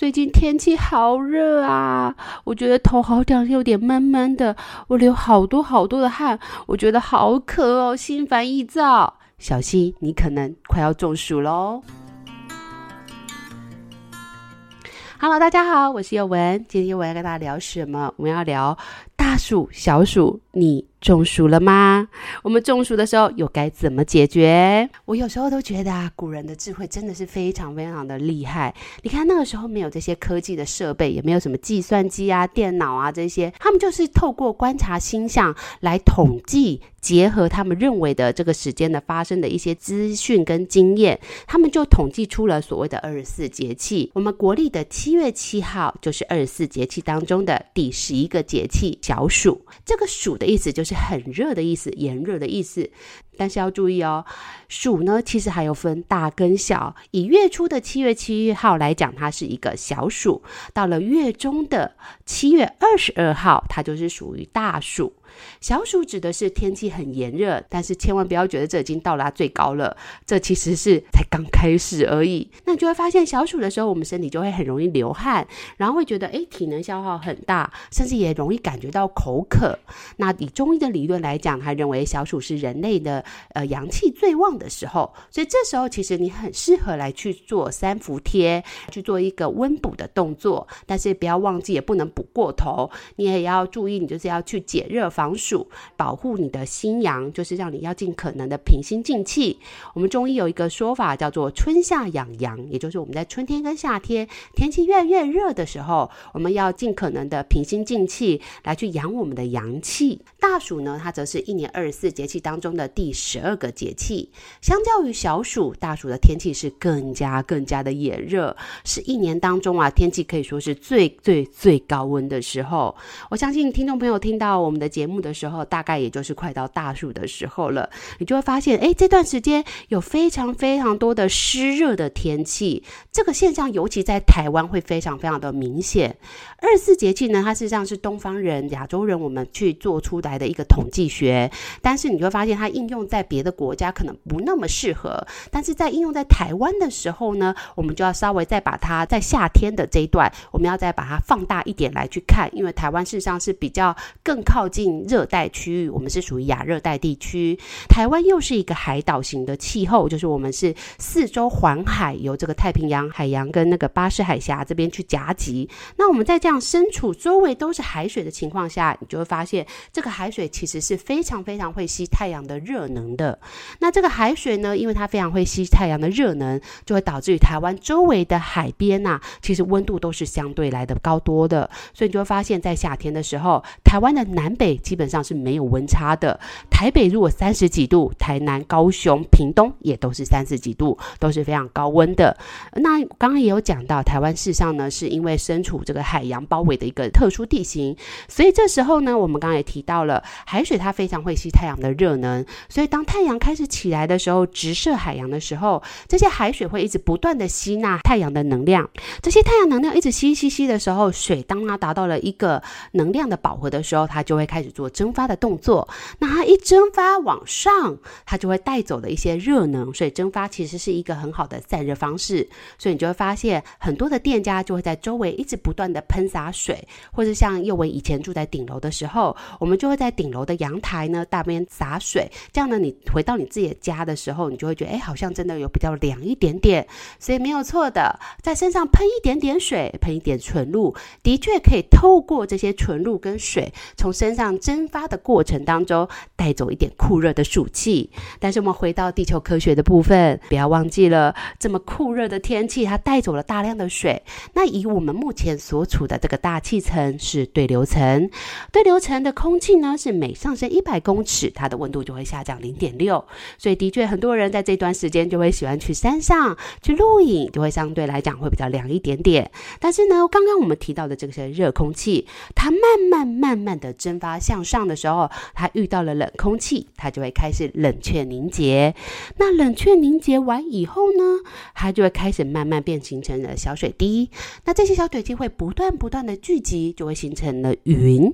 最近天气好热啊，我觉得头好像有点闷闷的，我流好多好多的汗，我觉得好渴哦，心烦意躁。小心，你可能快要中暑喽。Hello，大家好，我是宥雯，今天我要跟大家聊什么？我们要聊大暑、小暑，你中暑了吗？我们中暑的时候又该怎么解决？我有时候都觉得啊，古人的智慧真的是非常非常的厉害。你看那个时候没有这些科技的设备，也没有什么计算机啊、电脑啊这些，他们就是透过观察星象来统计，结合他们认为的这个时间的发生的一些资讯跟经验，他们就统计出了所谓的二十四节气。我们国历的七月七号就是二十四节气当中的第十一个节气小暑。这个暑的意思就是。很热的意思，炎热的意思。但是要注意哦，暑呢其实还有分大跟小。以月初的七月七号来讲，它是一个小暑；到了月中的七月二十二号，它就是属于大暑。小暑指的是天气很炎热，但是千万不要觉得这已经到达最高了，这其实是才刚开始而已。那你就会发现，小暑的时候，我们身体就会很容易流汗，然后会觉得诶，体能消耗很大，甚至也容易感觉到口渴。那以中医的理论来讲，他认为小暑是人类的呃阳气最旺的时候，所以这时候其实你很适合来去做三伏贴，去做一个温补的动作。但是不要忘记，也不能补过头，你也要注意，你就是要去解热防。防暑，保护你的心阳，就是让你要尽可能的平心静气。我们中医有一个说法叫做“春夏养阳”，也就是我们在春天跟夏天天气越来越热的时候，我们要尽可能的平心静气来去养我们的阳气。大暑呢，它则是一年二十四节气当中的第十二个节气。相较于小暑，大暑的天气是更加更加的炎热，是一年当中啊天气可以说是最最最高温的时候。我相信听众朋友听到我们的节目。的时候，大概也就是快到大暑的时候了，你就会发现，哎，这段时间有非常非常多的湿热的天气，这个现象尤其在台湾会非常非常的明显。二十四节气呢，它实际上是东方人、亚洲人我们去做出来的一个统计学，但是你会发现它应用在别的国家可能不那么适合，但是在应用在台湾的时候呢，我们就要稍微再把它在夏天的这一段，我们要再把它放大一点来去看，因为台湾事实上是比较更靠近。热带区域，我们是属于亚热带地区。台湾又是一个海岛型的气候，就是我们是四周环海，由这个太平洋海洋跟那个巴士海峡这边去夹击。那我们在这样身处周围都是海水的情况下，你就会发现这个海水其实是非常非常会吸太阳的热能的。那这个海水呢，因为它非常会吸太阳的热能，就会导致于台湾周围的海边呐、其实温度都是相对来的高多的。所以你就会发现，在夏天的时候，台湾的南北基本上是没有温差的。台北如果三十几度，台南、高雄、屏东也都是三十几度，都是非常高温的。那刚刚也有讲到，台湾事实上呢，是因为身处这个海洋包围的一个特殊地形，所以这时候呢，我们刚刚也提到了海水，它非常会吸太阳的热能。所以当太阳开始起来的时候，直射海洋的时候，这些海水会一直不断的吸纳太阳的能量。这些太阳能量一直吸吸吸的时候，水当它达到了一个能量的饱和的时候，它就会开始。蒸发的动作，那它一蒸发往上，它就会带走了一些热能，所以蒸发其实是一个很好的散热方式。所以你就会发现，很多的店家就会在周围一直不断的喷洒水，或者像宥雯以前住在顶楼的时候，我们就会在顶楼的阳台呢大边洒水，这样呢，你回到你自己的家的时候，你就会觉得，哎，好像真的有比较凉一点点。所以没有错的，在身上喷一点点水，喷一点纯露，的确可以透过这些纯露跟水从身上蒸。发的过程当中带走一点酷热的暑气，但是我们回到地球科学的部分，不要忘记了这么酷热的天气，它带走了大量的水。那以我们目前所处的这个大气层是对流层，对流层的空气呢是每上升一百公尺，它的温度就会下降零点六。所以的确很多人在这段时间就会喜欢去山上去露营，就会相对来讲会比较凉一点点。但是呢，刚刚我们提到的这些热空气，它慢慢慢慢的蒸发下。上的时候，它遇到了冷空气，它就会开始冷却凝结。那冷却凝结完以后呢，它就会开始慢慢变形成了小水滴。那这些小水滴会不断不断的聚集，就会形成了云。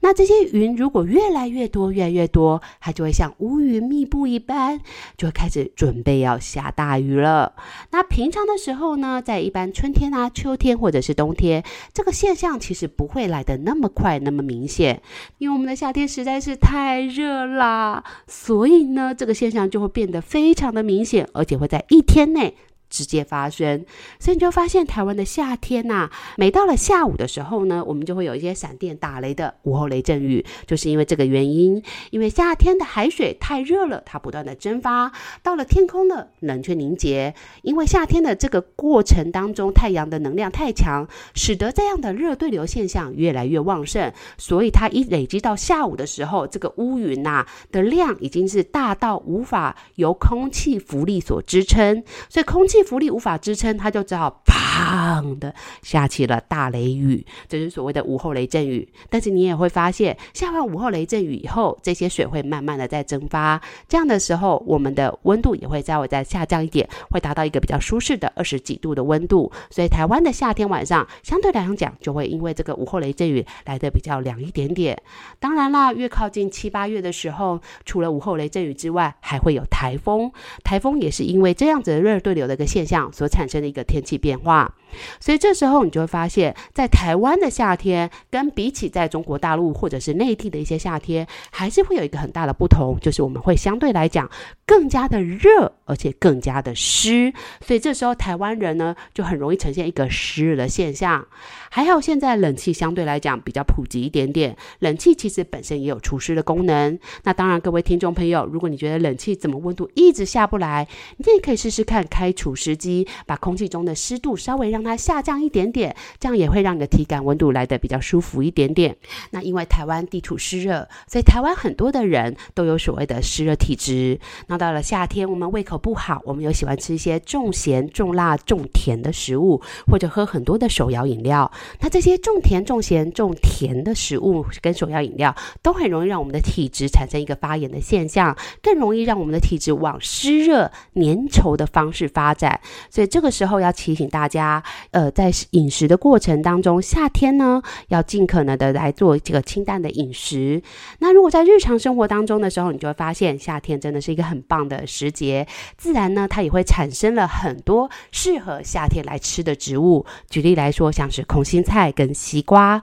那这些云如果越来越多，越来越多，它就会像乌云密布一般，就会开始准备要下大雨了。那平常的时候呢，在一般春天啊、秋天或者是冬天，这个现象其实不会来得那么快、那么明显，因为我们那夏天实在是太热啦，所以呢，这个现象就会变得非常的明显，而且会在一天内。直接发生，所以你就发现台湾的夏天呐、每到了下午的时候呢，我们就会有一些闪电打雷的午后雷阵雨，就是因为这个原因。因为夏天的海水太热了，它不断的蒸发，到了天空的冷却凝结。因为夏天的这个过程当中，太阳的能量太强，使得这样的热对流现象越来越旺盛，所以它一累积到下午的时候，这个乌云呐、的量已经是大到无法由空气浮力所支撑，所以空气。气浮力无法支撑，他就只好砰的下起了大雷雨，这是所谓的午后雷阵雨。但是你也会发现，下完午后雷阵雨以后，这些水会慢慢的在蒸发，这样的时候，我们的温度也会稍微再下降一点，会达到一个比较舒适的二十几度的温度。所以台湾的夏天晚上相对来讲，就会因为这个午后雷阵雨来的比较凉一点点。当然啦，越靠近七八月的时候，除了午后雷阵雨之外，还会有台风。台风也是因为这样子的热对流的一个现象所产生的一个天气变化。嘛。所以这时候你就会发现，在台湾的夏天，跟比起在中国大陆或者是内地的一些夏天，还是会有一个很大的不同，就是我们会相对来讲更加的热，而且更加的湿。所以这时候台湾人呢，就很容易呈现一个湿热的现象。还好现在冷气相对来讲比较普及一点点，冷气其实本身也有除湿的功能。那当然，各位听众朋友，如果你觉得冷气怎么温度一直下不来，你也可以试试看开除湿机，把空气中的湿度稍微让它下降一点点，这样也会让你的体感温度来得比较舒服一点点。那因为台湾地处湿热，所以台湾很多的人都有所谓的湿热体质。那到了夏天，我们胃口不好，我们又喜欢吃一些重咸、重辣、重甜的食物，或者喝很多的手摇饮料。那这些重甜、重咸、重甜的食物跟手摇饮料，都很容易让我们的体质产生一个发炎的现象，更容易让我们的体质往湿热粘稠的方式发展。所以这个时候要提醒大家。呃，在饮食的过程当中，夏天呢，要尽可能的来做这个清淡的饮食。那如果在日常生活当中的时候，你就会发现夏天真的是一个很棒的时节，自然呢，它也会产生了很多适合夏天来吃的植物。举例来说，像是空心菜跟西瓜。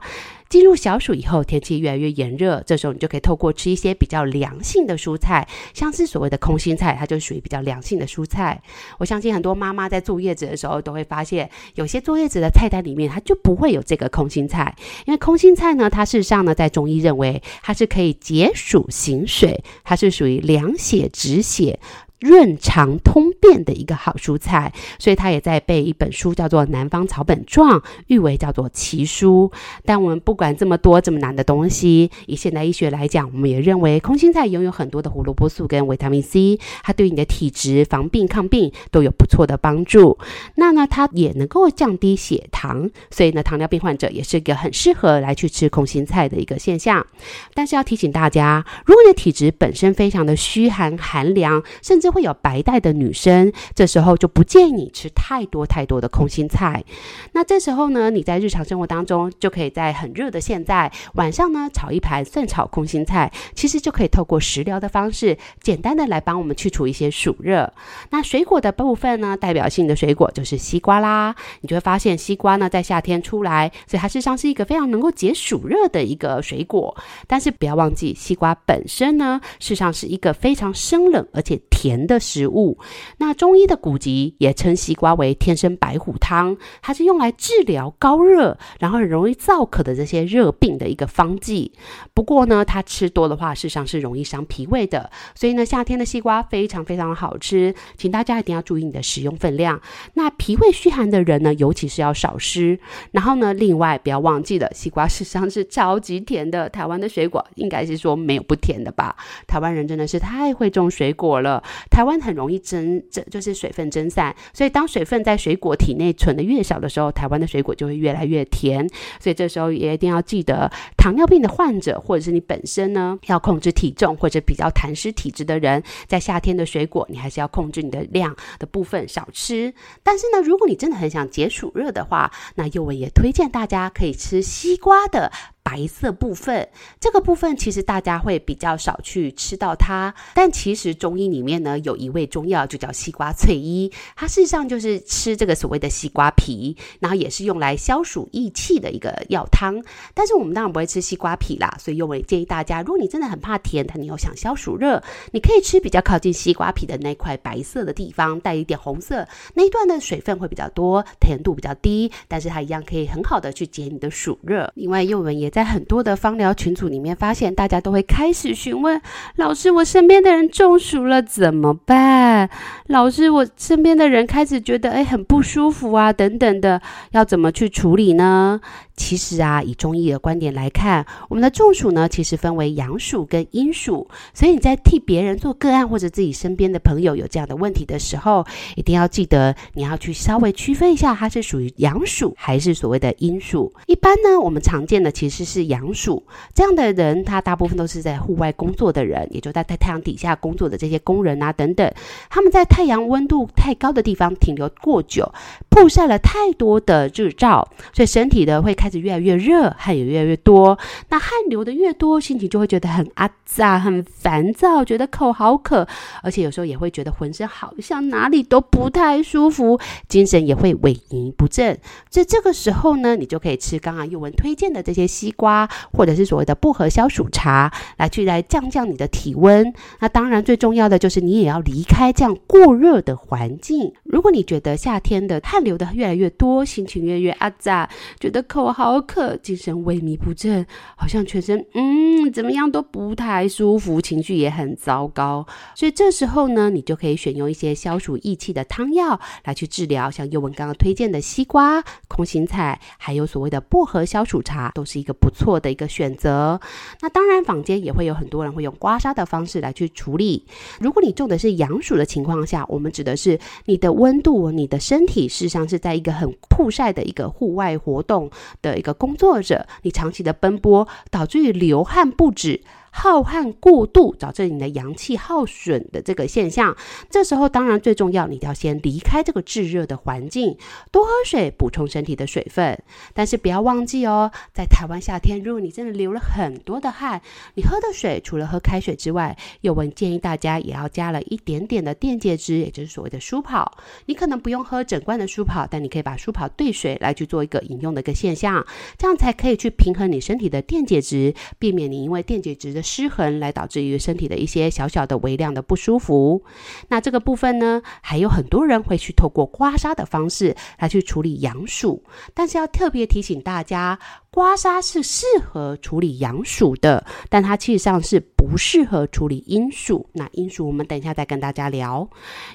进入小暑以后，天气越来越炎热，这时候你就可以透过吃一些比较凉性的蔬菜，像是所谓的空心菜，它就属于比较凉性的蔬菜。我相信很多妈妈在坐月子的时候都会发现，有些坐月子的菜单里面它就不会有这个空心菜，因为空心菜呢，它事实上呢，在中医认为它是可以解暑行水，它是属于凉血止血。润肠通便的一个好蔬菜，所以它也在被一本书，叫做《南方草本状》，誉为叫做奇书。但我们不管这么多这么难的东西，以现代医学来讲，我们也认为空心菜拥有很多的胡萝卜素跟维他命 C，它对你的体质防病抗病都有不错的帮助。那呢，它也能够降低血糖，所以呢，糖尿病患者也是一个很适合来去吃空心菜的一个现象。但是要提醒大家，如果你的体质本身非常的虚寒寒凉，甚至会有白带的女生，这时候就不建议你吃太多太多的空心菜。那这时候呢，你在日常生活当中就可以在很热的现在晚上呢，炒一盘蒜炒空心菜，其实就可以透过食疗的方式，简单的来帮我们去除一些暑热。那水果的部分呢，代表性的水果就是西瓜啦。你就会发现西瓜呢，在夏天出来，所以它事实上是一个非常能够解暑热的一个水果。但是不要忘记，西瓜本身呢，事实上是一个非常生冷而且甜甜的食物，那中医的古籍也称西瓜为天生白虎汤，它是用来治疗高热，然后很容易燥渴的这些热病的一个方剂。不过呢，它吃多的话，事实上是容易伤脾胃的。所以呢，夏天的西瓜非常非常好吃，请大家一定要注意你的食用分量。那脾胃虚寒的人呢，尤其是要少吃。然后呢，另外不要忘记了，西瓜事实上是超级甜的。台湾的水果应该是说没有不甜的吧？台湾人真的是太会种水果了。台湾很容易蒸，这就是水分蒸散，所以当水分在水果体内存的越少的时候，台湾的水果就会越来越甜。所以这时候也一定要记得，糖尿病的患者或者是你本身呢，要控制体重或者比较痰湿体质的人，在夏天的水果，你还是要控制你的量的部分少吃。但是呢，如果你真的很想解暑热的话，那宥雯也推荐大家可以吃西瓜的。白色部分，这个部分其实大家会比较少去吃到它，但其实中医里面呢，有一味中药就叫西瓜翠衣，它事实上就是吃这个所谓的西瓜皮，然后也是用来消暑益气的一个药汤。但是我们当然不会吃西瓜皮啦，所以宥雯建议大家，如果你真的很怕甜，但你又想消暑热，你可以吃比较靠近西瓜皮的那块白色的地方，带一点红色那一段的水分会比较多，甜度比较低，但是它一样可以很好的去解你的暑热。另外，宥雯也在很多的芳疗群组里面，发现大家都会开始询问老师：“我身边的人中暑了怎么办？”老师，我身边的人开始觉得哎很不舒服啊，等等的，要怎么去处理呢？其实啊，以中医的观点来看，我们的中暑呢，其实分为阳暑跟阴暑。所以你在替别人做个案，或者自己身边的朋友有这样的问题的时候，一定要记得你要去稍微区分一下，它是属于阳暑还是所谓的阴暑。一般呢，我们常见的其实是阳暑这样的人，他大部分都是在户外工作的人，也就在在太阳底下工作的这些工人啊等等，他们在太阳温度太高的地方停留过久，曝晒了太多的日照，所以身体的会。开始越来越热，汗也越来越多。那汗流的越多，心情就会觉得很阿杂、很烦躁，觉得口好渴，而且有时候也会觉得浑身好像哪里都不太舒服，精神也会萎靡不振。所以这个时候呢，你就可以吃刚刚宥雯推荐的这些西瓜，或者是所谓的薄荷消暑茶，来去来降降你的体温。那当然最重要的就是你也要离开这样过热的环境。如果你觉得夏天的汗流的越来越多，心情越来越阿杂，觉得口好渴，精神萎靡不振，好像全身嗯怎么样都不太舒服，情绪也很糟糕。所以这时候呢，你就可以选用一些消暑益气的汤药来去治疗，像宥雯刚刚推荐的西瓜、空心菜，还有所谓的薄荷消暑茶，都是一个不错的一个选择。那当然，坊间也会有很多人会用刮痧的方式来去处理。如果你中的是阳暑的情况下，我们指的是你的温度，你的身体事实上是在一个很曝晒的一个户外活动的一个工作者，你长期的奔波，导致于流汗不止。耗汗过度，导致你的阳气耗损的这个现象。这时候当然最重要，你要先离开这个炙热的环境，多喝水，补充身体的水分。但是不要忘记哦，在台湾夏天，如果你真的流了很多的汗，你喝的水除了喝开水之外，宥雯建议大家也要加了一点点的电解质，也就是所谓的舒跑。你可能不用喝整罐的舒跑，但你可以把舒跑兑水来去做一个饮用的一个现象，这样才可以去平衡你身体的电解质，避免你因为电解质的失衡来导致于身体的一些小小的微量的不舒服。那这个部分呢，还有很多人会去透过刮痧的方式来去处理阳暑，但是要特别提醒大家。刮痧是适合处理阳暑的，但它其实上是不适合处理阴暑。那阴暑我们等一下再跟大家聊。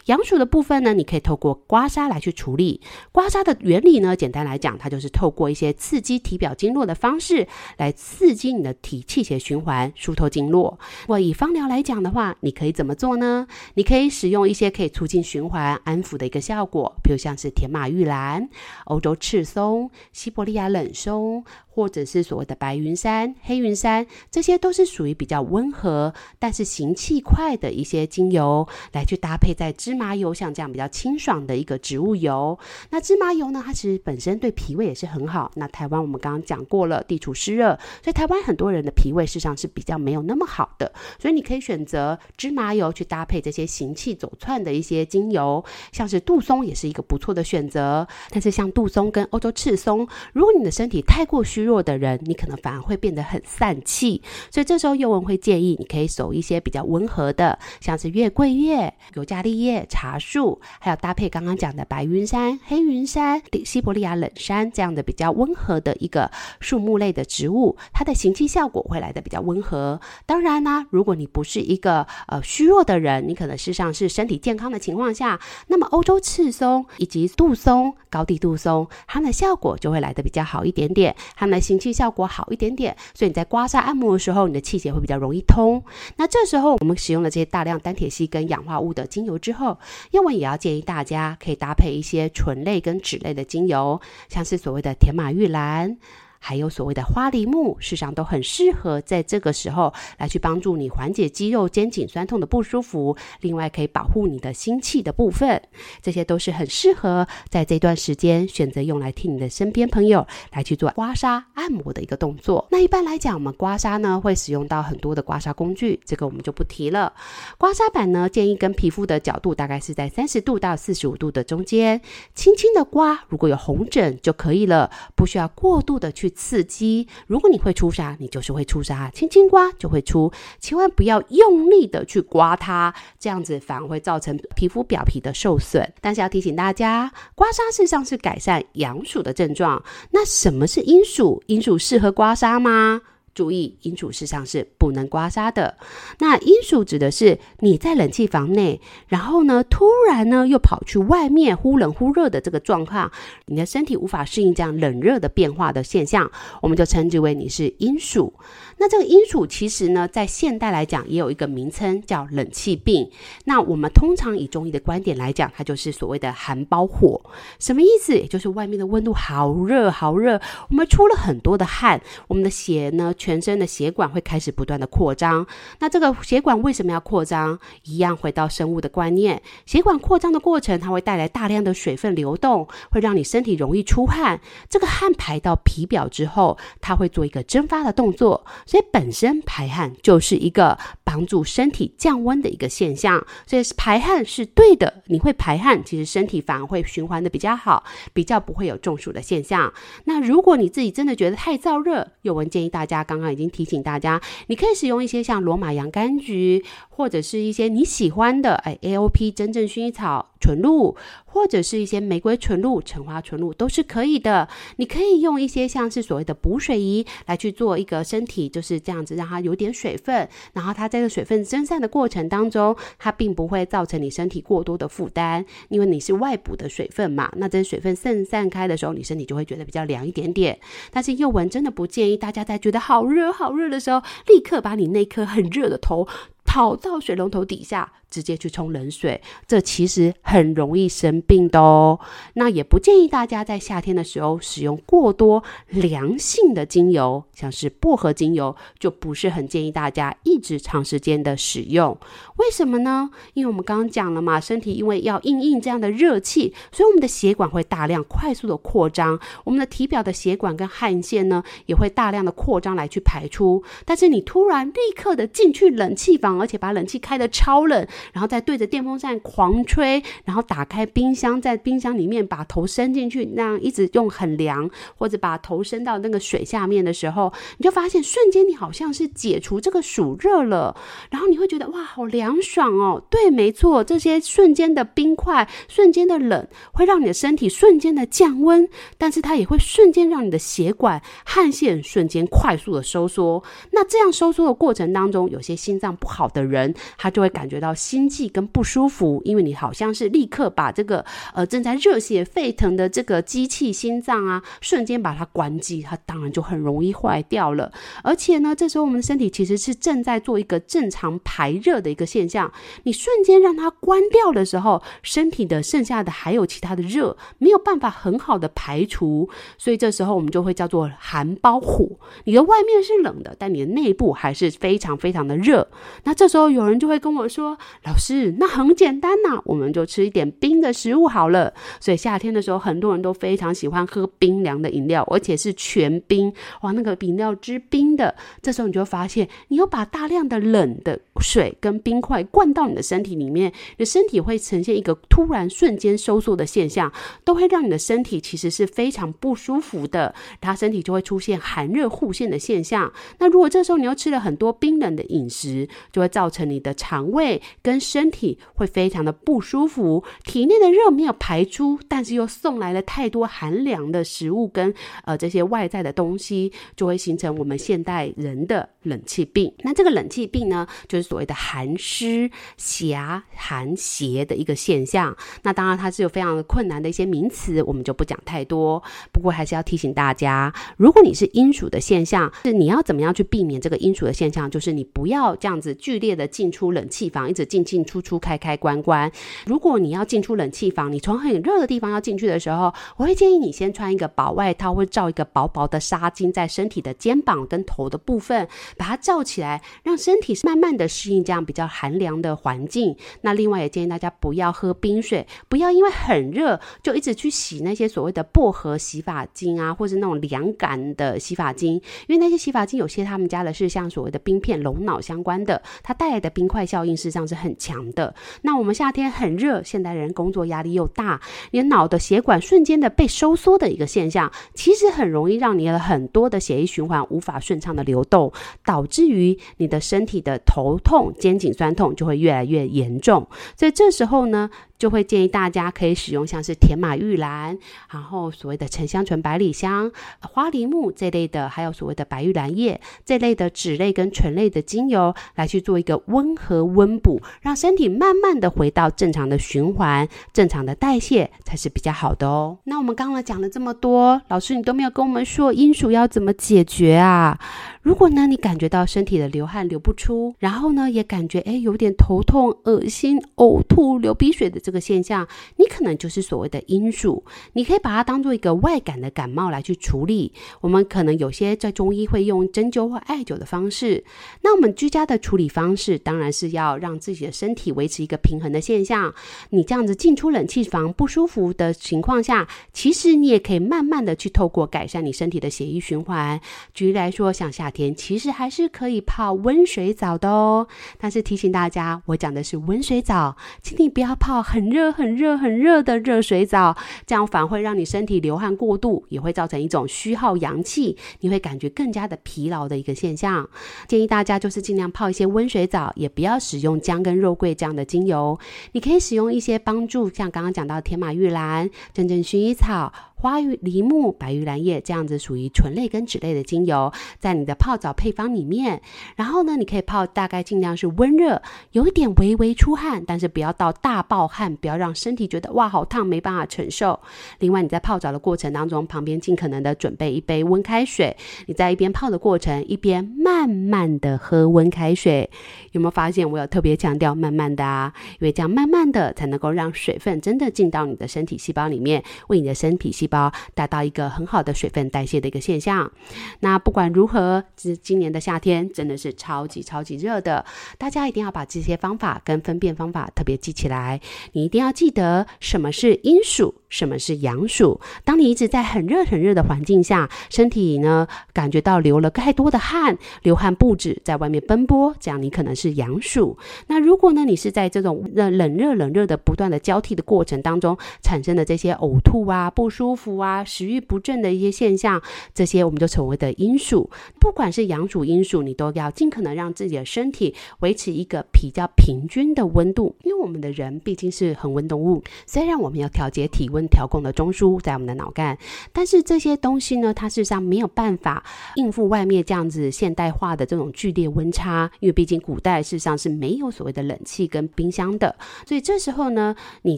阳暑的部分呢，你可以透过刮痧来去处理。刮痧的原理呢，简单来讲，它就是透过一些刺激体表经络的方式来刺激你的体气血循环，疏透经络。或以芳疗来讲的话，你可以怎么做呢？你可以使用一些可以促进循环、安抚的一个效果，比如像是甜马郁兰、欧洲赤松、西伯利亚冷松。或者是所谓的白云山、黑云山，这些都是属于比较温和，但是行气快的一些精油，来去搭配在芝麻油，像这样比较清爽的一个植物油。那芝麻油呢，它其实本身对脾胃也是很好。那台湾我们刚刚讲过了，地处湿热，所以台湾很多人的脾胃事实上是比较没有那么好的。所以你可以选择芝麻油去搭配这些行气走窜的一些精油，像是杜松也是一个不错的选择。但是像杜松跟欧洲赤松，如果你的身体太过虚弱，弱的人，你可能反而会变得很散气，所以这时候宥雯会建议你可以守一些比较温和的，像是月桂叶、尤加利叶、茶树，还有搭配刚刚讲的白云山、黑云山、西伯利亚冷杉这样的比较温和的一个树木类的植物，它的行气效果会来得比较温和。当然呢，如果你不是一个呃虚弱的人，你可能事实上是身体健康的情况下，那么欧洲赤松以及杜松、高地杜松，它们的效果就会来得比较好一点点，它们。行气效果好一点点，所以你在刮痧按摩的时候，你的气血会比较容易通。那这时候我们使用了这些大量单萜烯跟氧化物的精油之后，英文也要建议大家可以搭配一些醇类跟酯类的精油，像是所谓的甜马玉兰。还有所谓的花梨木，事实上都很适合在这个时候来去帮助你缓解肌肉肩颈酸痛的不舒服。另外，可以保护你的心气的部分，这些都是很适合在这段时间选择用来替你的身边朋友来去做刮痧按摩的一个动作。那一般来讲，我们刮痧呢会使用到很多的刮痧工具，这个我们就不提了。刮痧板呢，建议跟皮肤的角度大概是在三十度到四十五度的中间，轻轻的刮，如果有红疹就可以了，不需要过度的去。刺激，如果你会出痧，你就是会出痧，轻轻刮就会出，千万不要用力的去刮它，这样子反而会造成皮肤表皮的受损。但是要提醒大家，刮痧事实上是改善阳暑的症状。那什么是阴暑？阴暑适合刮痧吗？注意，阴暑事实上是不能刮痧的。那阴暑指的是你在冷气房内，然后呢，突然呢又跑去外面忽冷忽热的这个状况，你的身体无法适应这样冷热的变化的现象，我们就称之为你是阴暑。那这个阴暑其实呢，在现代来讲也有一个名称叫冷气病。那我们通常以中医的观点来讲，它就是所谓的寒包火。什么意思？也就是外面的温度好热好热，我们出了很多的汗，我们的血呢，全身的血管会开始不断的扩张，那这个血管为什么要扩张？一样回到生物的观念，血管扩张的过程，它会带来大量的水分流动，会让你身体容易出汗。这个汗排到皮表之后，它会做一个蒸发的动作，所以本身排汗就是一个帮助身体降温的一个现象。所以排汗是对的，你会排汗，其实身体反而会循环的比较好，比较不会有中暑的现象。那如果你自己真的觉得太燥热，有文建议大家刚。刚刚已经提醒大家，你可以使用一些像罗马洋甘菊，或者是一些你喜欢的，哎，AOP 真正薰衣草纯露。或者是一些玫瑰纯露、橙花纯露都是可以的。你可以用一些像是所谓的补水仪来去做一个身体就是这样子，让它有点水分，然后它在这水分蒸散的过程当中，它并不会造成你身体过多的负担，因为你是外补的水分嘛。那这水分散散开的时候，你身体就会觉得比较凉一点点。但是宥雯真的不建议大家在觉得好热好热的时候，立刻把你那颗很热的头跑到水龙头底下。直接去冲冷水，这其实很容易生病的哦。那也不建议大家在夏天的时候使用过多凉性的精油，像是薄荷精油，就不是很建议大家一直长时间的使用。为什么呢？因为我们刚刚讲了嘛，身体因为要应应这样的热气，所以我们的血管会大量快速的扩张，我们的体表的血管跟汗腺呢也会大量的扩张来去排出。但是你突然立刻的进去冷气房，而且把冷气开的超冷。然后再对着电风扇狂吹，然后打开冰箱，在冰箱里面把头伸进去，那样一直用很凉，或者把头伸到那个水下面的时候，你就发现瞬间你好像是解除这个暑热了，然后你会觉得哇，好凉爽哦。对，没错，这些瞬间的冰块、瞬间的冷，会让你的身体瞬间的降温，但是它也会瞬间让你的血管、汗腺瞬间快速的收缩。那这样收缩的过程当中，有些心脏不好的人，他就会感觉到心。悸跟不舒服，因为你好像是立刻把这个呃正在热血沸腾的这个机器心脏啊，瞬间把它关机，它当然就很容易坏掉了。而且呢，这时候我们的身体其实是正在做一个正常排热的一个现象，你瞬间让它关掉的时候，身体的剩下的还有其他的热没有办法很好的排除，所以这时候我们就会叫做寒包火。你的外面是冷的，但你的内部还是非常非常的热。那这时候有人就会跟我说。老师，那很简单呐，我们就吃一点冰的食物好了。所以夏天的时候，很多人都非常喜欢喝冰凉的饮料，而且是全冰。哇，那个饮料之冰的，这时候你就发现，你又把大量的冷的水跟冰块灌到你的身体里面，你的身体会呈现一个突然瞬间收缩的现象，都会让你的身体其实是非常不舒服的，它身体就会出现寒热互现的现象。那如果这时候你又吃了很多冰冷的饮食，就会造成你的肠胃跟身体会非常的不舒服，体内的热没有排出，但是又送来了太多寒凉的食物跟呃这些外在的东西，就会形成我们现代人的冷气病。那这个冷气病呢，就是所谓的寒湿狭寒邪的一个现象。那当然它是有非常的困难的一些名词，我们就不讲太多。不过还是要提醒大家，如果你是阴暑的现象，是你要怎么样去避免这个阴暑的现象？就是你不要这样子剧烈的进出冷气房，一直进进出出、开开关关。如果你要进出冷气房，你从很热的地方要进去的时候，我会建议你先穿一个薄外套，或罩一个薄薄的纱巾在身体的肩膀跟头的部分，把它罩起来，让身体慢慢的适应这样比较寒凉的环境。那另外也建议大家不要喝冰水，不要因为很热就一直去洗那些所谓的薄荷洗发精啊，或是那种凉感的洗发精，因为那些洗发精有些他们加的是像所谓的冰片龙脑相关的，它带来的冰块效应实际上是很强的。那我们夏天很热，现代人工作压力又大，你脑的血管瞬间的被收缩的一个现象，其实很容易让你的很多的血液循环无法顺畅的流动，导致于你的身体的头痛、肩颈酸痛就会越来越严重。所以这时候呢，就会建议大家可以使用像是甜马玉兰，然后所谓的沉香醇、百里香、花梨木这类的，还有所谓的白玉兰叶这类的脂类跟醇类的精油来去做一个温和温补，让身体慢慢的回到正常的循环、正常的代谢才是比较好的哦。那我们刚刚讲了这么多，老师你都没有跟我们说阴暑要怎么解决啊？如果呢，你感觉到身体的流汗流不出，然后呢，也感觉诶有点头痛、恶心、呕吐、流鼻水的。这个现象，你可能就是所谓的阴暑，你可以把它当做一个外感的感冒来去处理。我们可能有些在中医会用针灸或艾灸的方式。那我们居家的处理方式，当然是要让自己的身体维持一个平衡的现象。你这样子进出冷气房不舒服的情况下，其实你也可以慢慢的去透过改善你身体的血液循环。举例来说，像夏天，其实还是可以泡温水澡的哦。但是提醒大家，我讲的是温水澡，请你不要泡很。很热、很热、很热的热水澡，这样反而会让你身体流汗过度，也会造成一种虚耗阳气，你会感觉更加的疲劳的一个现象。建议大家就是尽量泡一些温水澡，也不要使用姜跟肉桂这样的精油，你可以使用一些帮助，像刚刚讲到的甜马玉兰、真正薰衣草。花玉梨木、白玉兰叶这样子属于醇类跟酯类的精油，在你的泡澡配方里面。然后呢，你可以泡大概尽量是温热，有一点微微出汗，但是不要到大爆汗，不要让身体觉得哇好烫，没办法承受。另外，你在泡澡的过程当中，旁边尽可能的准备一杯温开水。你在一边泡的过程，一边慢慢的喝温开水。有没有发现我有特别强调慢慢的啊？因为这样慢慢的才能够让水分真的进到你的身体细胞里面，为你的身体细胞达到一个很好的水分代谢的一个现象。那不管如何，今今年的夏天真的是超级超级热的，大家一定要把这些方法跟分辨方法特别记起来。你一定要记得什么是阴暑，什么是阳暑。当你一直在很热很热的环境下，身体呢感觉到流了太多的汗，流汗不止，在外面奔波，这样你可能是阳暑。那如果呢，你是在这种冷冷热冷热的不断的交替的过程当中产生的这些呕吐啊、不舒服。服啊，食欲不振的一些现象，这些我们就成为的阴暑。不管是阳暑、阴暑，你都要尽可能让自己的身体维持一个比较平均的温度，因为我们的人毕竟是恒温动物。虽然我们要调节体温调控的中枢在我们的脑干，但是这些东西呢，它事实上没有办法应付外面这样子现代化的这种剧烈温差，因为毕竟古代事实上是没有所谓的冷气跟冰箱的。所以这时候呢，你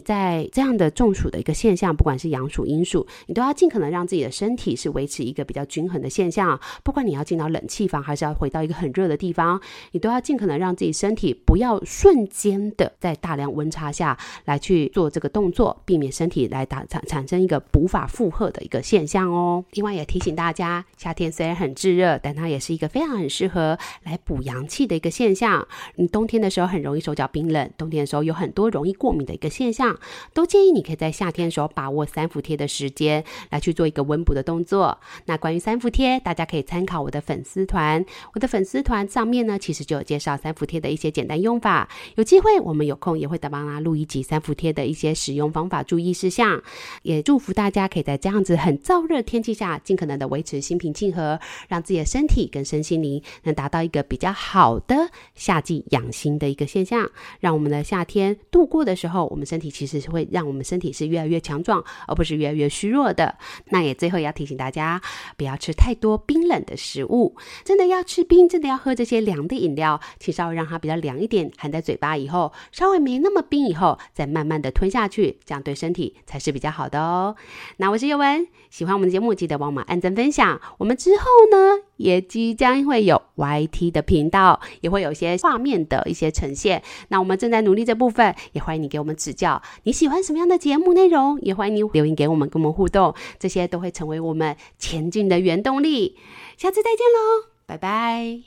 在这样的中暑的一个现象，不管是阳暑、阴暑。你都要尽可能让自己的身体是维持一个比较均衡的现象，不管你要进到冷气房，还是要回到一个很热的地方，你都要尽可能让自己身体不要瞬间的在大量温差下来去做这个动作，避免身体来打产产生一个无法负荷的一个现象哦。另外也提醒大家，夏天虽然很炙热，但它也是一个非常很适合来补阳气的一个现象。你冬天的时候很容易手脚冰冷，冬天的时候有很多容易过敏的一个现象，都建议你可以在夏天的时候把握三伏贴的时间。间来去做一个温补的动作。那关于三伏贴，大家可以参考我的粉丝团，我的粉丝团上面呢，其实就有介绍三伏贴的一些简单用法。有机会我们有空也会再帮大家录一集三伏贴的一些使用方法、注意事项。也祝福大家可以在这样子很燥热天气下，尽可能的维持心平气和，让自己的身体跟身心灵能达到一个比较好的夏季养心的一个现象，让我们的夏天度过的时候，我们身体其实是会让我们身体是越来越强壮，而不是越来越虚弱的。那也最后也要提醒大家，不要吃太多冰冷的食物，真的要吃冰，真的要喝这些凉的饮料，请稍微让它比较凉一点，含在嘴巴以后，稍微没那么冰以后，再慢慢的吞下去，这样对身体才是比较好的哦。那我是叶文，喜欢我们的节目，记得帮我们按赞分享。我们之后呢，也即将会有 YT 的频道，也会有一些画面的一些呈现。那我们正在努力这部分，也欢迎你给我们指教。你喜欢什么样的节目内容？也欢迎你留言给我们，跟我们互动。这些都会成为我们前进的原动力。下次再见喽，拜拜。